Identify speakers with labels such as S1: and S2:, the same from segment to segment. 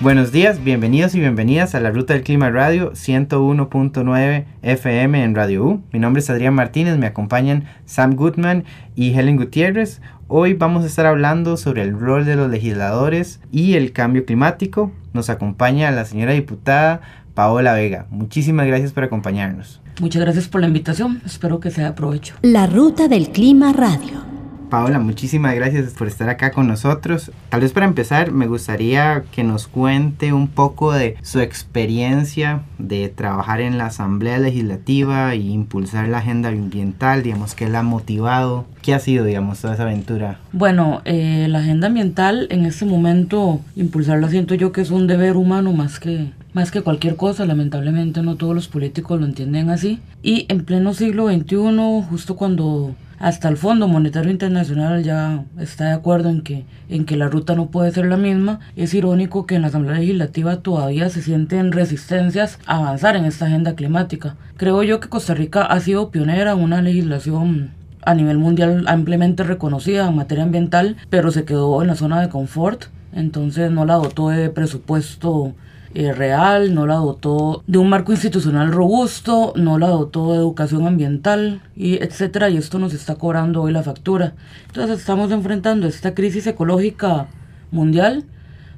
S1: Buenos días, bienvenidos y bienvenidas a la Ruta del Clima Radio 101.9 FM en Radio U. Mi nombre es Adrián Martínez, me acompañan Sam Goodman y Helen Gutiérrez. Hoy vamos a estar hablando sobre el rol de los legisladores y el cambio climático. Nos acompaña la señora diputada Paola Vega. Muchísimas gracias por acompañarnos.
S2: Muchas gracias por la invitación, espero que sea de provecho.
S3: La Ruta del Clima Radio.
S1: Paola, muchísimas gracias por estar acá con nosotros. Tal vez para empezar, me gustaría que nos cuente un poco de su experiencia de trabajar en la Asamblea Legislativa e impulsar la agenda ambiental, digamos, qué la ha motivado, qué ha sido, digamos, toda esa aventura.
S2: Bueno, eh, la agenda ambiental en este momento, impulsarla siento yo que es un deber humano más que más que cualquier cosa, lamentablemente no todos los políticos lo entienden así. Y en pleno siglo XXI, justo cuando hasta el Fondo Monetario Internacional ya está de acuerdo en que, en que la ruta no puede ser la misma. Es irónico que en la Asamblea Legislativa todavía se sienten resistencias a avanzar en esta agenda climática. Creo yo que Costa Rica ha sido pionera en una legislación a nivel mundial ampliamente reconocida en materia ambiental, pero se quedó en la zona de confort, entonces no la dotó de presupuesto eh, real, no la dotó de un marco institucional robusto, no la dotó de educación ambiental, y etcétera, y esto nos está cobrando hoy la factura. Entonces estamos enfrentando esta crisis ecológica mundial,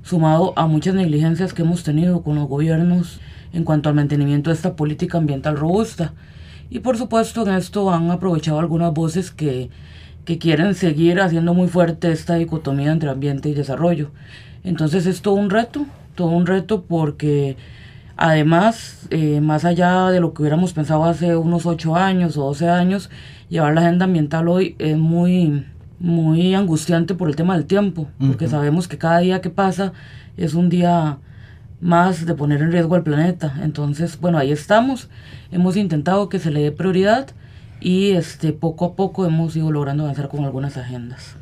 S2: sumado a muchas negligencias que hemos tenido con los gobiernos en cuanto al mantenimiento de esta política ambiental robusta. Y por supuesto en esto han aprovechado algunas voces que, que quieren seguir haciendo muy fuerte esta dicotomía entre ambiente y desarrollo. Entonces es todo un reto, todo un reto porque además, eh, más allá de lo que hubiéramos pensado hace unos 8 años o 12 años, llevar la agenda ambiental hoy es muy, muy angustiante por el tema del tiempo, porque sabemos que cada día que pasa es un día más de poner en riesgo al planeta. Entonces, bueno, ahí estamos. Hemos intentado que se le dé prioridad y este poco a poco hemos ido logrando avanzar con algunas agendas.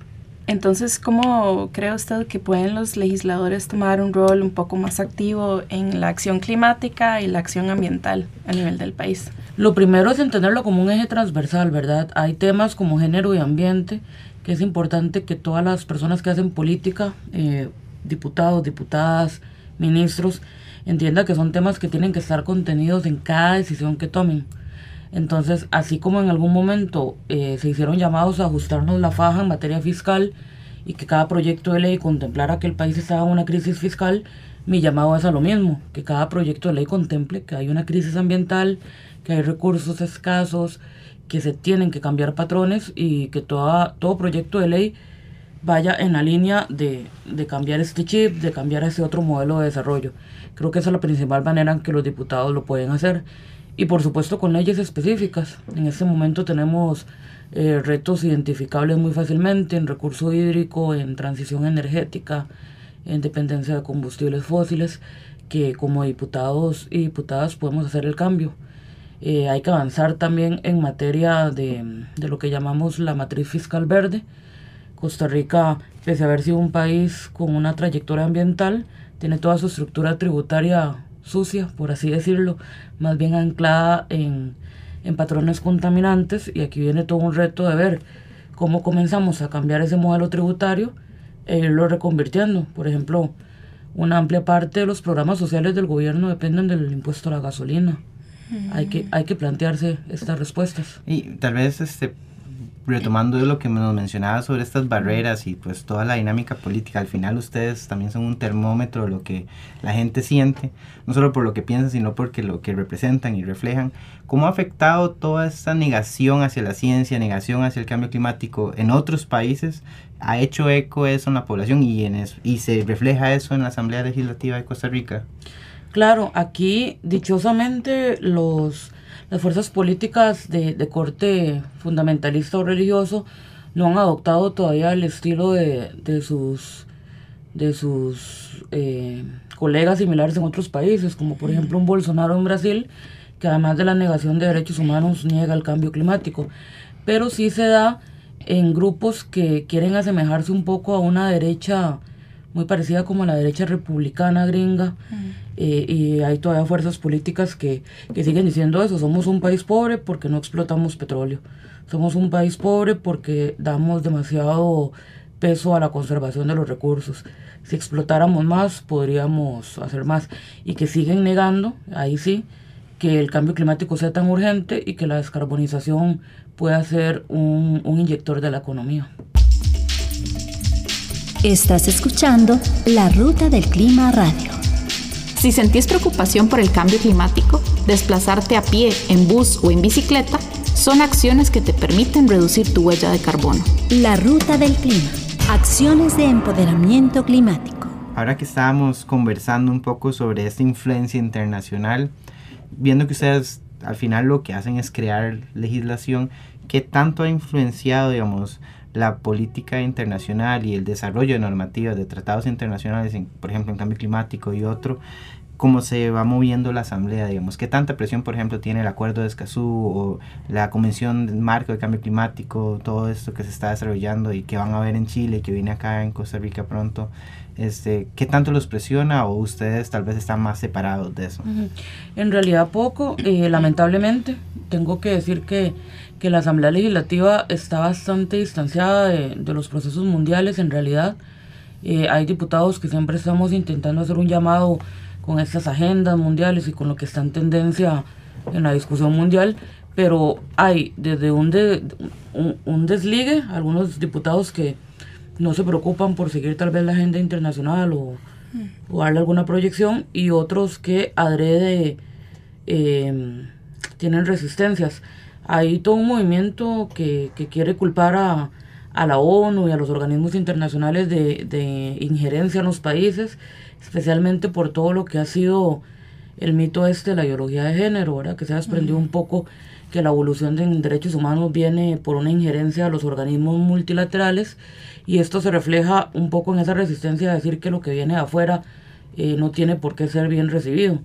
S4: Entonces, ¿cómo cree usted que pueden los legisladores tomar un rol un poco más activo en la acción climática y la acción ambiental a nivel del país?
S2: Lo primero es entenderlo como un eje transversal, ¿verdad? Hay temas como género y ambiente que es importante que todas las personas que hacen política, eh, diputados, diputadas, ministros, entiendan que son temas que tienen que estar contenidos en cada decisión que tomen. Entonces, así como en algún momento eh, se hicieron llamados a ajustarnos la faja en materia fiscal y que cada proyecto de ley contemplara que el país estaba en una crisis fiscal, mi llamado es a lo mismo, que cada proyecto de ley contemple que hay una crisis ambiental, que hay recursos escasos, que se tienen que cambiar patrones y que toda, todo proyecto de ley vaya en la línea de, de cambiar este chip, de cambiar ese otro modelo de desarrollo. Creo que esa es la principal manera en que los diputados lo pueden hacer y por supuesto con leyes específicas. En este momento tenemos eh, retos identificables muy fácilmente en recurso hídrico, en transición energética, en dependencia de combustibles fósiles, que como diputados y diputadas podemos hacer el cambio. Eh, hay que avanzar también en materia de, de lo que llamamos la matriz fiscal verde. Costa Rica, pese a haber sido un país con una trayectoria ambiental, tiene toda su estructura tributaria sucia, por así decirlo, más bien anclada en, patrones contaminantes y aquí viene todo un reto de ver cómo comenzamos a cambiar ese modelo tributario e irlo reconvirtiendo. Por ejemplo, una amplia parte de los programas sociales del gobierno dependen del impuesto a la gasolina. Hay que, hay que plantearse estas respuestas.
S1: Y tal vez este retomando lo que nos mencionaba sobre estas barreras y pues toda la dinámica política, al final ustedes también son un termómetro de lo que la gente siente, no solo por lo que piensan, sino porque lo que representan y reflejan. ¿Cómo ha afectado toda esta negación hacia la ciencia, negación hacia el cambio climático en otros países? ¿Ha hecho eco eso en la población y, en y se refleja eso en la Asamblea Legislativa de Costa Rica?
S2: Claro, aquí dichosamente los las fuerzas políticas de, de corte fundamentalista o religioso no han adoptado todavía el estilo de, de sus, de sus eh, colegas similares en otros países, como por ejemplo un Bolsonaro en Brasil, que además de la negación de derechos humanos niega el cambio climático. Pero sí se da en grupos que quieren asemejarse un poco a una derecha muy parecida como la derecha republicana gringa. Y hay todavía fuerzas políticas que, que siguen diciendo eso. Somos un país pobre porque no explotamos petróleo. Somos un país pobre porque damos demasiado peso a la conservación de los recursos. Si explotáramos más, podríamos hacer más. Y que siguen negando, ahí sí, que el cambio climático sea tan urgente y que la descarbonización pueda ser un, un inyector de la economía.
S3: Estás escuchando La Ruta del Clima Radio.
S5: Si sentís preocupación por el cambio climático, desplazarte a pie, en bus o en bicicleta son acciones que te permiten reducir tu huella de carbono.
S3: La Ruta del Clima. Acciones de empoderamiento climático.
S1: Ahora que estábamos conversando un poco sobre esta influencia internacional, viendo que ustedes al final lo que hacen es crear legislación, ¿qué tanto ha influenciado, digamos, la política internacional y el desarrollo de normativas de tratados internacionales, por ejemplo, en cambio climático y otro, cómo se va moviendo la asamblea, digamos, qué tanta presión, por ejemplo, tiene el acuerdo de Escazú o la Convención Marco de Cambio Climático, todo esto que se está desarrollando y que van a ver en Chile, que viene acá en Costa Rica pronto, este, ¿qué tanto los presiona o ustedes tal vez están más separados de eso?
S2: En realidad poco, eh, lamentablemente, tengo que decir que que la Asamblea Legislativa está bastante distanciada de, los procesos mundiales en realidad. Eh, hay diputados que siempre estamos intentando hacer un llamado con estas agendas mundiales y con lo que está en tendencia en la discusión mundial, pero hay desde un, un, desligue, algunos diputados que no se preocupan por seguir tal vez la agenda internacional o, o darle alguna proyección, y otros que adrede eh, tienen resistencias. Hay todo un movimiento que, quiere culpar a, la ONU y a los organismos internacionales de, injerencia en los países, especialmente por todo lo que ha sido el mito este de la ideología de género, ¿verdad? que se ha desprendido un poco que la evolución de derechos humanos viene por una injerencia a los organismos multilaterales y esto se refleja un poco en esa resistencia a decir que lo que viene de afuera eh, no tiene por qué ser bien recibido.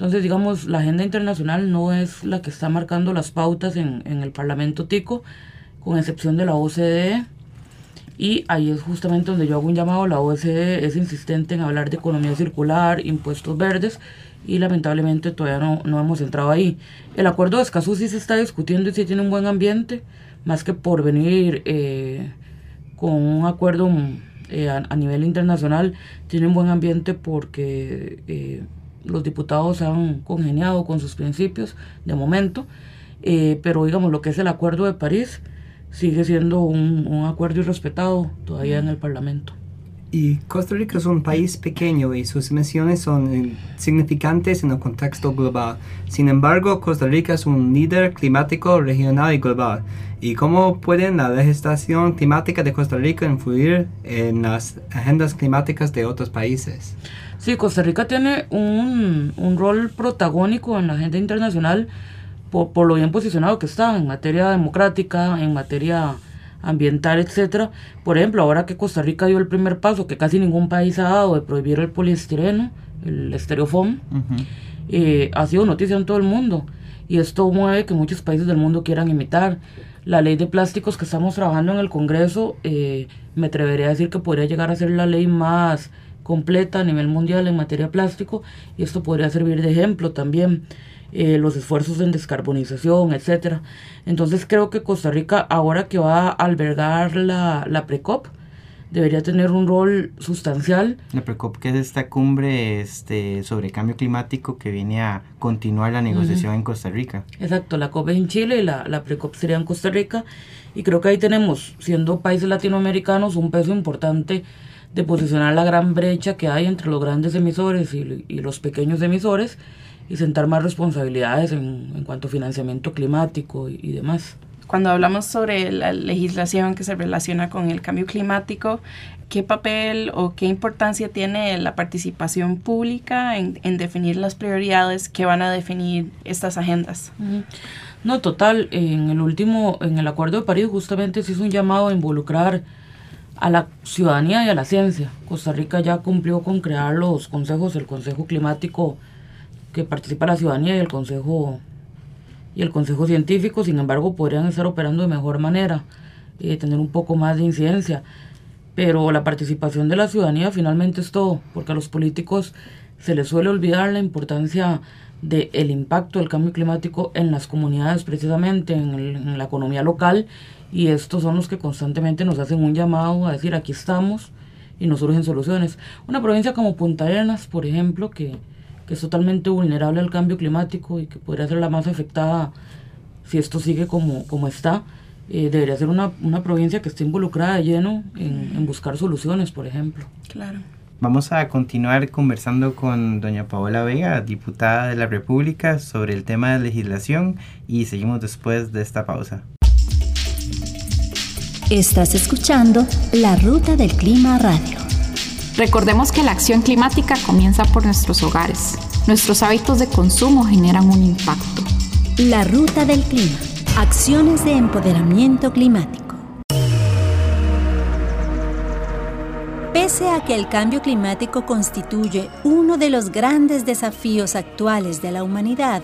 S2: Entonces, digamos, la agenda internacional no es la que está marcando las pautas en, el Parlamento Tico, con excepción de la OCDE. Y ahí es justamente donde yo hago un llamado. La OCDE es insistente en hablar de economía circular, impuestos verdes, y lamentablemente todavía no, no hemos entrado ahí. El acuerdo de Escazú sí se está discutiendo y sí tiene un buen ambiente, más que por venir eh, con un acuerdo eh, a, nivel internacional, tiene un buen ambiente porque... Eh, los diputados han congeniado con sus principios de momento, pero digamos lo que es el Acuerdo de París sigue siendo un, un acuerdo irrespetado todavía en el Parlamento.
S6: Y Costa Rica es un país pequeño y sus emisiones son significantes en el contexto global. Sin embargo, Costa Rica es un líder climático regional y global. ¿Y cómo puede la legislación climática de Costa Rica influir en las agendas climáticas de otros países?
S2: Sí, Costa Rica tiene un, un rol protagónico en la agenda internacional por, por, lo bien posicionado que está en materia democrática, en materia ambiental, etcétera. Por ejemplo, ahora que Costa Rica dio el primer paso, que casi ningún país ha dado, de prohibir el poliestireno, el estereofón, eh, ha sido noticia en todo el mundo. Y esto mueve que muchos países del mundo quieran imitar. La ley de plásticos que estamos trabajando en el Congreso, eh, me atrevería a decir que podría llegar a ser la ley más completa a nivel mundial en materia de plástico y esto podría servir de ejemplo también. Eh, los esfuerzos en descarbonización, etcétera. Entonces creo que Costa Rica, ahora que va a albergar la, la PRECOP, debería tener un rol sustancial.
S1: La PRECOP, que es esta cumbre este, sobre cambio climático que viene a continuar la negociación en Costa Rica.
S2: Exacto, la COP es en Chile y la, la PRECOP sería en Costa Rica. Y creo que ahí tenemos, siendo países latinoamericanos, un peso importante de posicionar la gran brecha que hay entre los grandes emisores y, los pequeños emisores y sentar más responsabilidades en, cuanto a financiamiento climático y, demás.
S4: Cuando hablamos sobre la legislación que se relaciona con el cambio climático, ¿qué papel o qué importancia tiene la participación pública en, definir las prioridades que van a definir estas agendas?
S2: No, total, en el último, en el Acuerdo de París justamente se hizo un llamado a involucrar a la ciudadanía y a la ciencia. Costa Rica ya cumplió con crear los consejos, el Consejo Climático que participa la ciudadanía y el Consejo y el Consejo Científico, sin embargo, podrían estar operando de mejor manera, y tener un poco más de incidencia. Pero la participación de la ciudadanía finalmente es todo, porque a los políticos se les suele olvidar la importancia del el impacto del cambio climático en las comunidades, precisamente en, en la economía local, y estos son los que constantemente nos hacen un llamado a decir aquí estamos y nos surgen soluciones. Una provincia como Punta Arenas, por ejemplo, que que es totalmente vulnerable al cambio climático y que podría ser la más afectada si esto sigue como, como está, eh, debería ser una, una, provincia que esté involucrada de lleno en, en, buscar soluciones, por ejemplo.
S4: Claro.
S1: Vamos a continuar conversando con doña Paola Vega, diputada de la República, sobre el tema de legislación y seguimos después de esta pausa.
S3: Estás escuchando La Ruta del Clima Radio.
S5: Recordemos que la acción climática comienza por nuestros hogares. Nuestros hábitos de consumo generan un impacto.
S3: La ruta del clima. Acciones de empoderamiento climático. Pese a que el cambio climático constituye uno de los grandes desafíos actuales de la humanidad,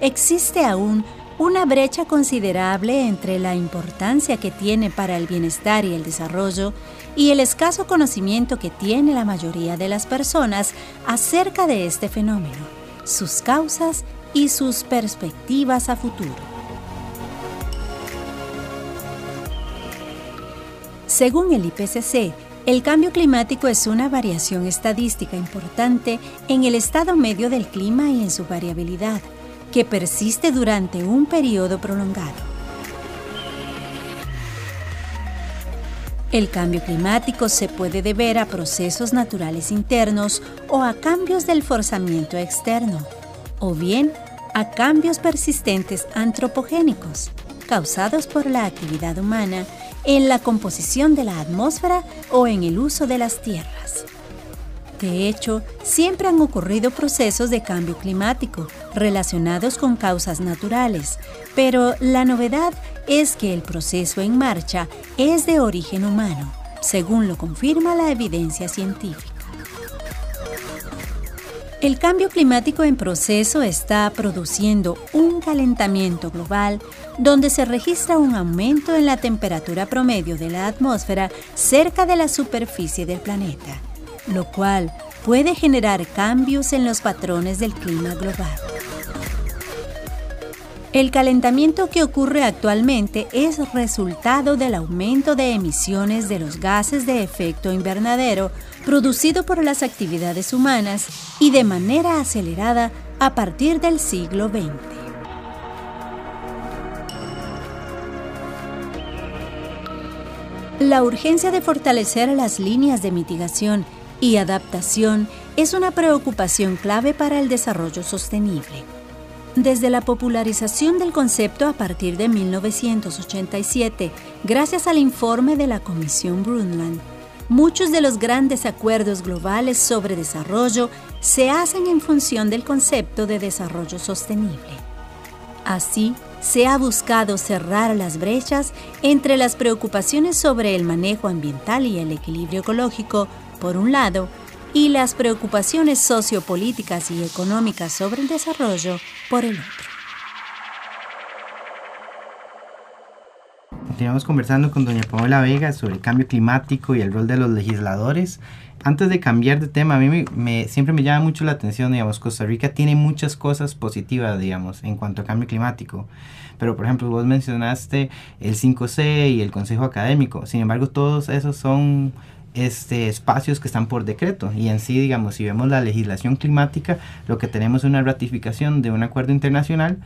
S3: existe aún una brecha considerable entre la importancia que tiene para el bienestar y el desarrollo y el escaso conocimiento que tiene la mayoría de las personas acerca de este fenómeno, sus causas y sus perspectivas a futuro. Según el IPCC, el cambio climático es una variación estadística importante en el estado medio del clima y en su variabilidad, que persiste durante un periodo prolongado. El cambio climático se puede deber a procesos naturales internos o a cambios del forzamiento externo, o bien a cambios persistentes antropogénicos causados por la actividad humana en la composición de la atmósfera o en el uso de las tierras. De hecho, siempre han ocurrido procesos de cambio climático relacionados con causas naturales, pero la novedad es que el proceso en marcha es de origen humano, según lo confirma la evidencia científica. El cambio climático en proceso está produciendo un calentamiento global donde se registra un aumento en la temperatura promedio de la atmósfera cerca de la superficie del planeta lo cual puede generar cambios en los patrones del clima global. El calentamiento que ocurre actualmente es resultado del aumento de emisiones de los gases de efecto invernadero producido por las actividades humanas y de manera acelerada a partir del siglo XX. La urgencia de fortalecer las líneas de mitigación y adaptación es una preocupación clave para el desarrollo sostenible. Desde la popularización del concepto a partir de 1987, gracias al informe de la Comisión Brundtland, muchos de los grandes acuerdos globales sobre desarrollo se hacen en función del concepto de desarrollo sostenible. Así, se ha buscado cerrar las brechas entre las preocupaciones sobre el manejo ambiental y el equilibrio ecológico por un lado, y las preocupaciones sociopolíticas y económicas sobre el desarrollo por el otro.
S1: Continuamos conversando con doña Paola Vega sobre el cambio climático y el rol de los legisladores. Antes de cambiar de tema, a mí me, siempre me llama mucho la atención, digamos, Costa Rica tiene muchas cosas positivas, digamos, en cuanto a cambio climático. Pero, por ejemplo, vos mencionaste el 5C y el Consejo Académico. Sin embargo, todos esos son este, espacios que están por decreto. Y en sí, digamos, si vemos la legislación climática, lo que tenemos es una ratificación de un acuerdo internacional,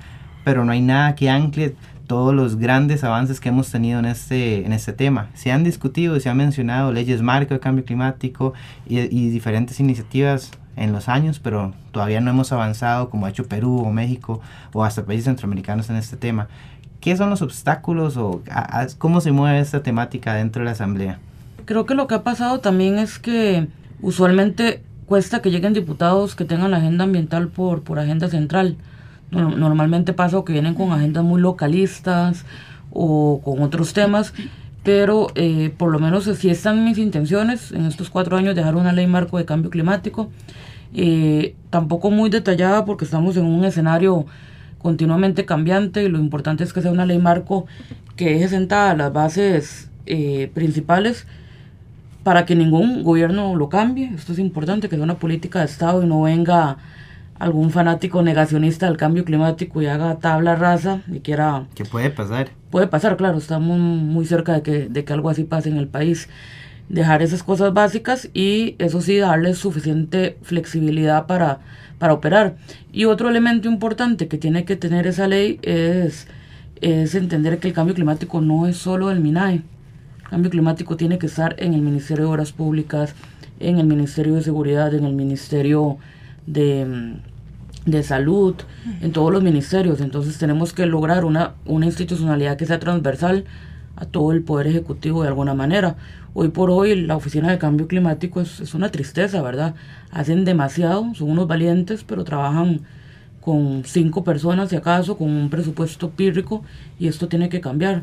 S1: pero no hay nada que ancle todos los grandes avances que hemos tenido en este, en este tema. Se han discutido se han mencionado leyes marco de cambio climático y diferentes iniciativas en los años, pero todavía no hemos avanzado como ha hecho Perú o México o hasta países centroamericanos en este tema. ¿Qué son los obstáculos o cómo se mueve esta temática dentro de la Asamblea?
S2: Creo que lo que ha pasado también es que usualmente cuesta que lleguen diputados que tengan la agenda ambiental por, por agenda central. Normalmente pasa que vienen con agendas muy localistas o con otros temas, pero eh, por lo menos si están mis intenciones en estos cuatro años dejar una ley marco de cambio climático. eh, tampoco muy detallada porque estamos en un escenario continuamente cambiante y lo importante es que sea una ley marco que deje sentadas las bases eh, principales para que ningún gobierno lo cambie. Esto es importante, que sea una política de Estado y no venga algún fanático negacionista del cambio climático y haga tabla rasa y quiera...
S1: ¿Qué puede pasar?
S2: Puede pasar, claro, estamos muy cerca de que, de que algo así pase en el país. Dejar esas cosas básicas y eso sí, darle suficiente flexibilidad para, para operar. Y otro elemento importante que tiene que tener esa ley es, es entender que el cambio climático no es solo el MINAE cambio climático tiene que estar en el Ministerio de Obras Públicas, en el Ministerio de Seguridad, en el Ministerio de, mm, de Salud, en todos los ministerios. Entonces tenemos que lograr una, una institucionalidad que sea transversal a todo el Poder Ejecutivo de alguna manera. Hoy por hoy la Oficina de Cambio Climático es, es una tristeza, ¿verdad? Hacen demasiado, son unos valientes, pero trabajan con cinco personas, si acaso, con un presupuesto pírrico, y esto tiene que cambiar.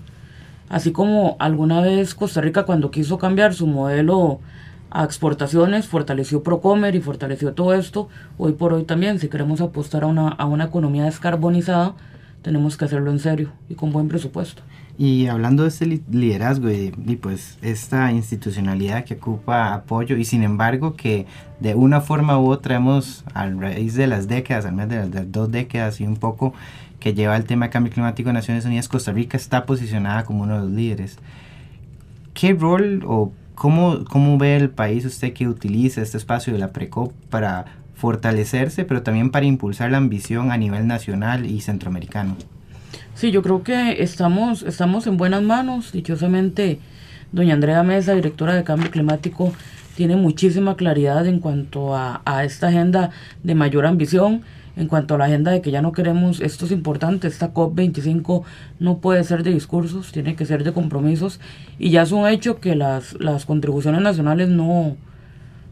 S2: Así como alguna vez Costa Rica cuando quiso cambiar su modelo a exportaciones, fortaleció Procomer y fortaleció todo esto, hoy por hoy también, si queremos apostar a una, a una economía descarbonizada, tenemos que hacerlo en serio y con buen presupuesto.
S1: Y hablando de este liderazgo y, pues esta institucionalidad que ocupa apoyo y sin embargo que de una forma u otra hemos a raíz de las décadas, al menos de las dos décadas y un poco que lleva el tema de cambio climático de Naciones Unidas, Costa Rica está posicionada como uno de los líderes. ¿Qué rol o cómo, cómo ve el país usted que utiliza este espacio de la PRECOP para fortalecerse, pero también para impulsar la ambición a nivel nacional y centroamericano?
S2: Sí, yo creo que estamos, estamos en buenas manos. Dichosamente, doña Andrea Mesa, directora de Cambio Climático, tiene muchísima claridad en cuanto a, a esta agenda de mayor ambición en cuanto a la agenda de que ya no queremos, esto es importante, esta COP25 no puede ser de discursos, tiene que ser de compromisos y ya es un hecho que las, las contribuciones nacionales no,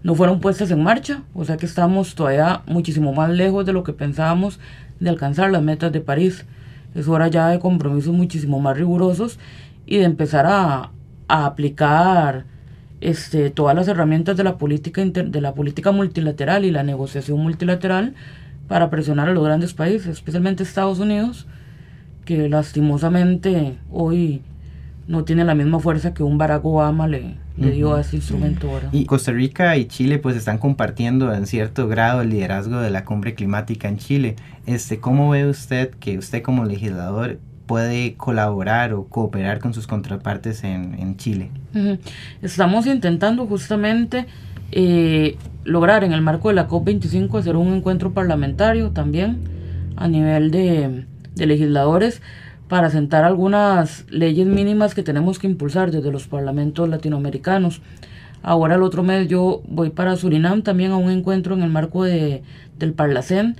S2: no fueron puestas en marcha, o sea que estamos todavía muchísimo más lejos de lo que pensábamos de alcanzar las metas de París. Es hora ya de compromisos muchísimo más rigurosos y de empezar a, a aplicar este, todas las herramientas de la política de la política multilateral y la negociación multilateral para presionar a los grandes países, especialmente Estados Unidos, que lastimosamente hoy no tiene la misma fuerza que un Barack Obama le, le dio a ese instrumento ahora.
S1: Y Costa Rica y Chile pues están compartiendo en cierto grado el liderazgo de la cumbre climática en Chile. Este, ¿Cómo ve usted que usted como legislador puede colaborar o cooperar con sus contrapartes en, en Chile?
S2: Estamos intentando justamente eh, lograr en el marco de la COP25 hacer un encuentro parlamentario también a nivel de, legisladores para sentar algunas leyes mínimas que tenemos que impulsar desde los parlamentos latinoamericanos. Ahora el otro mes yo voy para Surinam también a un encuentro en el marco de, del Parlacén,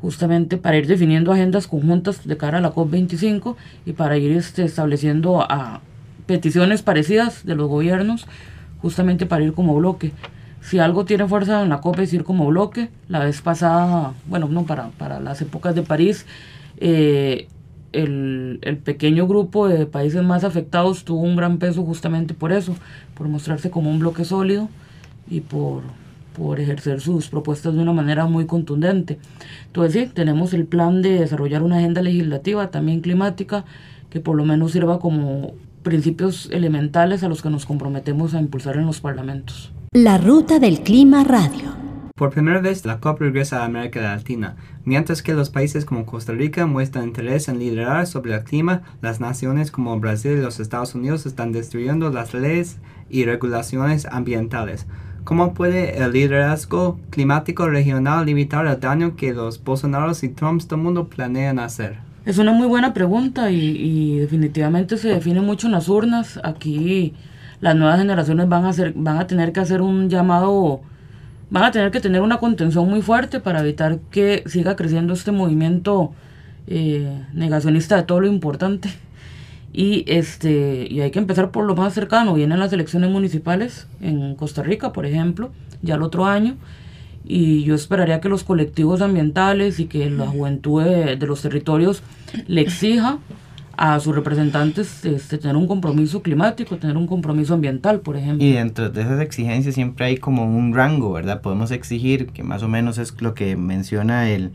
S2: justamente para ir definiendo agendas conjuntas de cara a la COP25 y para ir este, estableciendo peticiones parecidas de los gobiernos, justamente para ir como bloque si algo tiene fuerza en la COP es ir como bloque. La vez pasada, bueno, no, para, para las épocas de París, eh, el, el, pequeño grupo de países más afectados tuvo un gran peso justamente por eso, por mostrarse como un bloque sólido y por, por ejercer sus propuestas de una manera muy contundente. Entonces sí, tenemos el plan de desarrollar una agenda legislativa, también climática, que por lo menos sirva como principios elementales a los que nos comprometemos a impulsar en los parlamentos.
S3: La Ruta del Clima Radio.
S6: Por primera vez, la COP regresa a América Latina. Mientras que los países como Costa Rica muestran interés en liderar sobre el clima, las naciones como Brasil y los Estados Unidos están destruyendo las leyes y regulaciones ambientales. ¿Cómo puede el liderazgo climático regional limitar el daño que los Bolsonaros y Trumps del mundo planean hacer?
S2: Es una muy buena pregunta y, y definitivamente se define mucho en las urnas. Aquí las nuevas generaciones van a, hacer, van a tener que hacer un llamado, van a tener que tener una contención muy fuerte para evitar que siga creciendo este movimiento eh, negacionista de todo lo importante. Y, este, y hay que empezar por lo más cercano. Vienen las elecciones municipales en Costa Rica, por ejemplo, ya el otro año. Y yo esperaría que los colectivos ambientales y que la juventud de, de los territorios le exija a sus representantes este, tener un compromiso climático, tener un compromiso ambiental, por ejemplo.
S1: Y dentro de esas exigencias siempre hay como un rango, ¿verdad? Podemos exigir, que más o menos es lo que menciona el,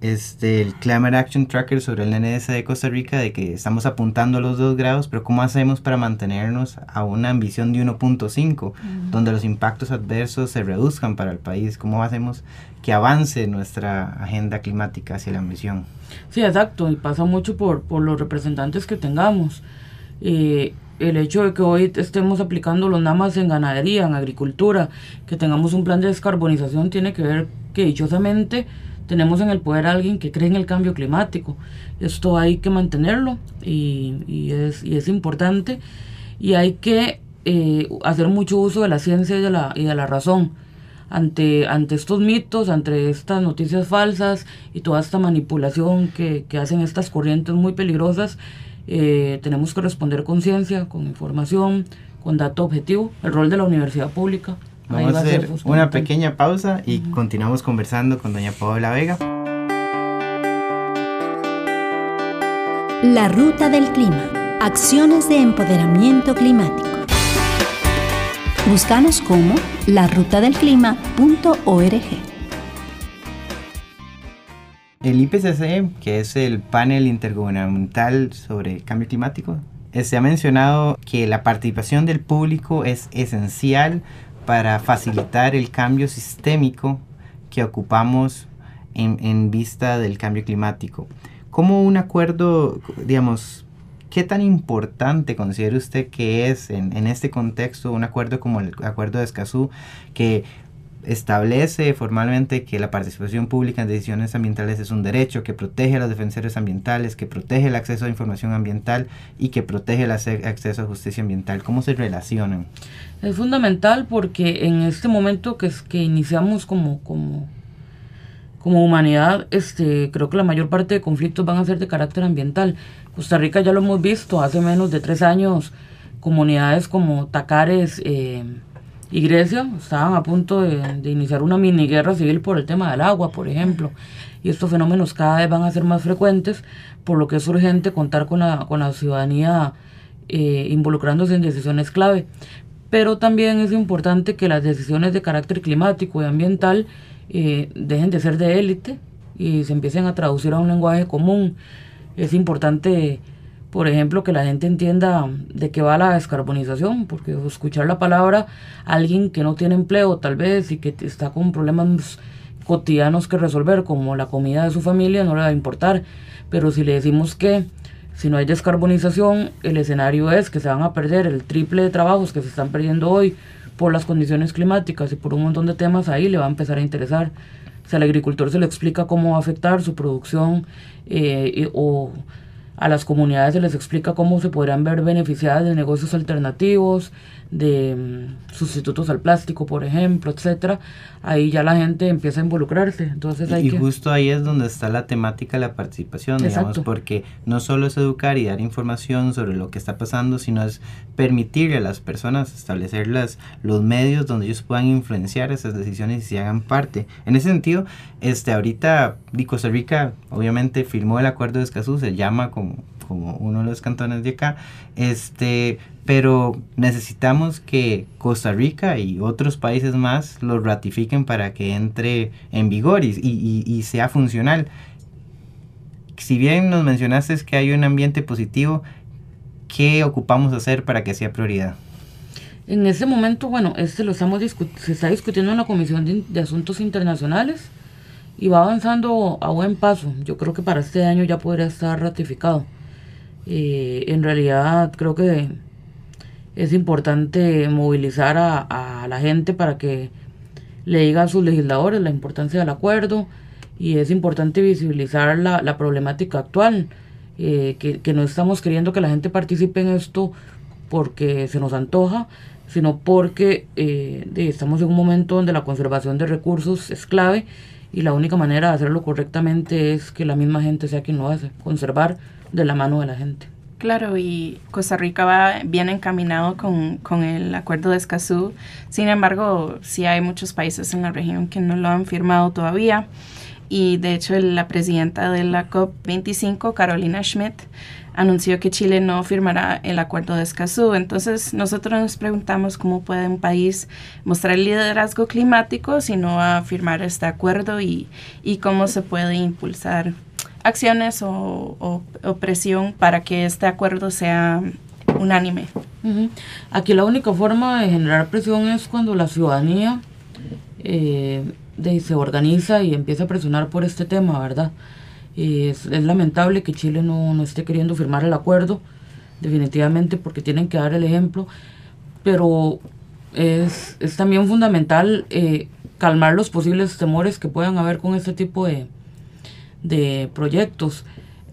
S1: este, el Climate Action Tracker sobre el NDS de Costa Rica, de que estamos apuntando a los 2 grados, pero ¿cómo hacemos para mantenernos a una ambición de 1.5, donde los impactos adversos se reduzcan para el país? ¿Cómo hacemos que avance nuestra agenda climática hacia la ambición?
S2: Sí, exacto, y pasa mucho por, por los representantes que tengamos. Eh, el hecho de que hoy estemos aplicando los NAMAS en ganadería, en agricultura, que tengamos un plan de descarbonización, tiene que ver que dichosamente tenemos en el poder a alguien que cree en el cambio climático. Esto hay que mantenerlo y, es, y es, importante y hay que eh, hacer mucho uso de la ciencia y de la, y de la razón. Ante, ante estos mitos, ante estas noticias falsas y toda esta manipulación que, que hacen estas corrientes muy peligrosas, eh, tenemos que responder con ciencia, con información, con dato objetivo, el rol de la universidad pública.
S1: Vamos a hacer una pequeña pausa y continuamos conversando con doña Paola Vega.
S3: La ruta del clima. Acciones de empoderamiento climático. Búscanos como larutadelclima.org.
S1: El IPCC, que es el panel intergubernamental sobre cambio climático, eh, se ha mencionado que la participación del público es esencial para facilitar el cambio sistémico que ocupamos en, vista del cambio climático. ¿Cómo un acuerdo, digamos, qué tan importante considera usted que es en, este contexto un acuerdo como el acuerdo de Escazú, que establece formalmente que la participación pública en decisiones ambientales es un derecho, que protege a los defensores ambientales, que protege el acceso a información ambiental y que protege el acceso a justicia ambiental. ¿Cómo se relacionan?
S2: Es fundamental porque en este momento que, es, que iniciamos como, como, como humanidad, este, creo que la mayor parte de conflictos van a ser de carácter ambiental. Costa Rica ya lo hemos visto, hace menos de tres años, comunidades como Tacares, eh, y Grecia estaban a punto de, iniciar una mini guerra civil por el tema del agua, por ejemplo. Y estos fenómenos cada vez van a ser más frecuentes, por lo que es urgente contar con la, con la ciudadanía eh, involucrándose en decisiones clave. Pero también es importante que las decisiones de carácter climático y ambiental eh, dejen de ser de élite y se empiecen a traducir a un lenguaje común. Es importante por ejemplo, que la gente entienda de qué va la descarbonización, porque escuchar la palabra alguien que no tiene empleo tal vez y que está con problemas cotidianos que resolver, como la comida de su familia, no le va a importar. Pero si le decimos que si no hay descarbonización, el escenario es que se van a perder el triple de trabajos que se están perdiendo hoy por las condiciones climáticas y por un montón de temas, ahí le va a empezar a interesar. Si al agricultor se le explica cómo va a afectar su producción eh, o a las comunidades se les explica cómo se podrían ver beneficiadas de negocios alternativos, de mm, sustitutos al plástico, por ejemplo, etcétera, ahí ya la gente empieza a involucrarse. Entonces hay
S1: y justo ahí es donde está la temática de la participación, digamos, porque no solo es educar y dar información sobre lo que está pasando, sino es permitirle a las personas establecer los medios donde ellos puedan influenciar esas decisiones y se hagan parte. En ese sentido, este ahorita Costa Rica obviamente firmó el acuerdo de Escazú, se llama como como uno de los cantones de acá, este, pero necesitamos que Costa Rica y otros países más lo ratifiquen para que entre en vigor y, y, sea funcional. Si bien nos mencionaste que hay un ambiente positivo, ¿qué ocupamos hacer para que sea prioridad?
S2: En ese momento, bueno, este lo estamos se está discutiendo en la Comisión de, de, Asuntos Internacionales y va avanzando a buen paso. Yo creo que para este año ya podría estar ratificado. Eh, en realidad creo que es importante movilizar a, la gente para que le diga a sus legisladores la importancia del acuerdo y es importante visibilizar la, problemática actual, eh, que, no estamos queriendo que la gente participe en esto porque se nos antoja, sino porque eh, estamos en un momento donde la conservación de recursos es clave y la única manera de hacerlo correctamente es que la misma gente sea quien lo hace, conservar de la mano de la gente.
S4: Claro, y Costa Rica va bien encaminado con, con, el acuerdo de Escazú. Sin embargo, sí hay muchos países en la región que no lo han firmado todavía. y de hecho la presidenta de la COP25, Carolina Schmidt, anunció que Chile no firmará el acuerdo de Escazú. Entonces nosotros nos preguntamos cómo puede un país mostrar liderazgo climático si no va a firmar este acuerdo y, y cómo se puede impulsar acciones o, presión para que este acuerdo sea unánime.
S2: Aquí la única forma de generar presión es cuando la ciudadanía eh, se organiza y empieza a presionar por este tema, ¿verdad? Es, es, lamentable que Chile no, no, esté queriendo firmar el acuerdo, definitivamente porque tienen que dar el ejemplo, pero es, es también fundamental eh, calmar los posibles temores que puedan haber con este tipo de, de proyectos.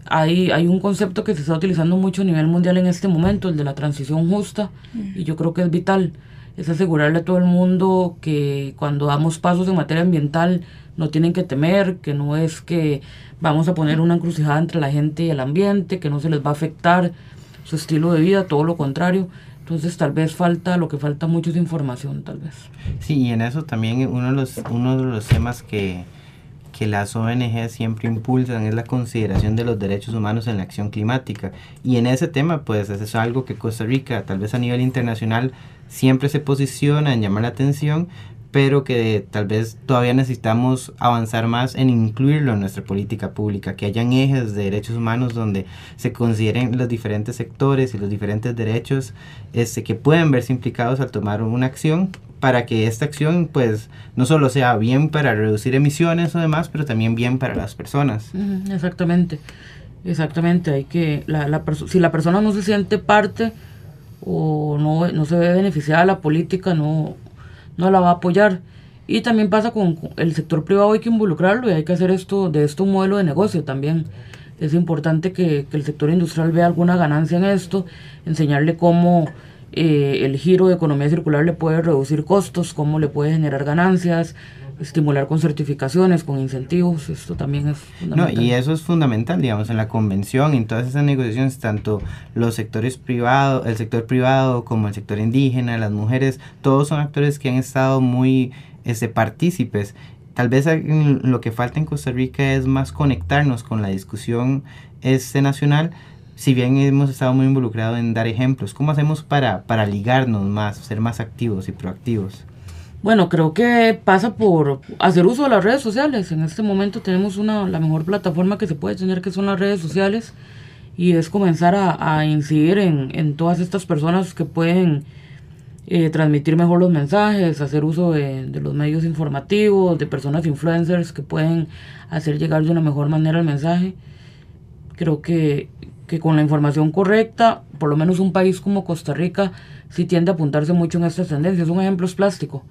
S2: Hay, hay un concepto que se está utilizando mucho a nivel mundial en este momento, el de la transición justa, y yo creo que es vital. Es asegurarle a todo el mundo que cuando damos pasos en materia ambiental no tienen que temer, que no es que vamos a poner una encrucijada entre la gente y el ambiente, que no se les va a afectar su estilo de vida, todo lo contrario. Entonces tal vez falta, lo que falta mucho es información, tal vez.
S1: Sí, y en eso también uno de los, uno de los temas que, que las ONG siempre impulsan es la consideración de los derechos humanos en la acción climática. Y en ese tema, pues eso es algo que Costa Rica, tal vez a nivel internacional, siempre se posiciona en llamar la atención, pero que tal vez todavía necesitamos avanzar más en incluirlo en nuestra política pública, que hayan ejes de derechos humanos donde se consideren los diferentes sectores y los diferentes derechos este, que pueden verse implicados al tomar una acción para que esta acción pues no solo sea bien para reducir emisiones o demás, pero también bien para las personas.
S2: Exactamente, exactamente. Hay que, la, la si la persona no se siente parte o no, no se ve beneficiada de la política, no, no la va a apoyar. Y también pasa con el sector privado, hay que involucrarlo y hay que hacer esto de esto modelo de negocio también. Es importante que, que el sector industrial vea alguna ganancia en esto, enseñarle cómo eh, el giro de economía circular le puede reducir costos, cómo le puede generar ganancias, estimular con certificaciones, con incentivos, esto también es
S1: fundamental. No, y eso es fundamental, digamos, en la convención, en todas esas negociaciones, tanto los sectores privados, el sector privado como el sector indígena, las mujeres, todos son actores que han estado muy este, partícipes. Tal vez lo que falta en Costa Rica es más conectarnos con la discusión este nacional, si bien hemos estado muy involucrados en dar ejemplos, ¿cómo hacemos para, para ligarnos más, ser más activos y proactivos?
S2: Bueno, creo que pasa por hacer uso de las redes sociales. En este momento tenemos una, la mejor plataforma que se puede tener, que son las redes sociales, y es comenzar a, incidir en, en, todas estas personas que pueden eh, transmitir mejor los mensajes, hacer uso de, de, los medios informativos, de personas influencers que pueden hacer llegar de una mejor manera el mensaje. Creo que que con la información correcta, por lo menos un país como Costa Rica sí tiende a apuntarse mucho en estas tendencias. Un ejemplo es plástico.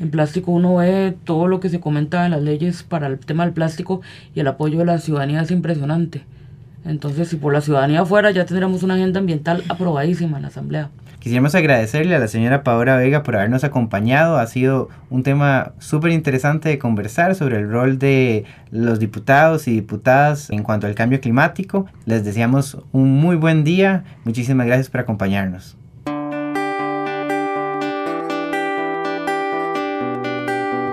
S2: En plástico uno ve todo lo que se comenta en las leyes para el tema del plástico y el apoyo de la ciudadanía es impresionante. Entonces, si por la ciudadanía fuera, ya tendríamos una agenda ambiental aprobadísima en la Asamblea.
S1: Quisiéramos agradecerle a la señora Paola Vega por habernos acompañado. Ha sido un tema súper interesante de conversar sobre el rol de los diputados y diputadas en cuanto al cambio climático. Les deseamos un muy buen día. Muchísimas gracias por acompañarnos.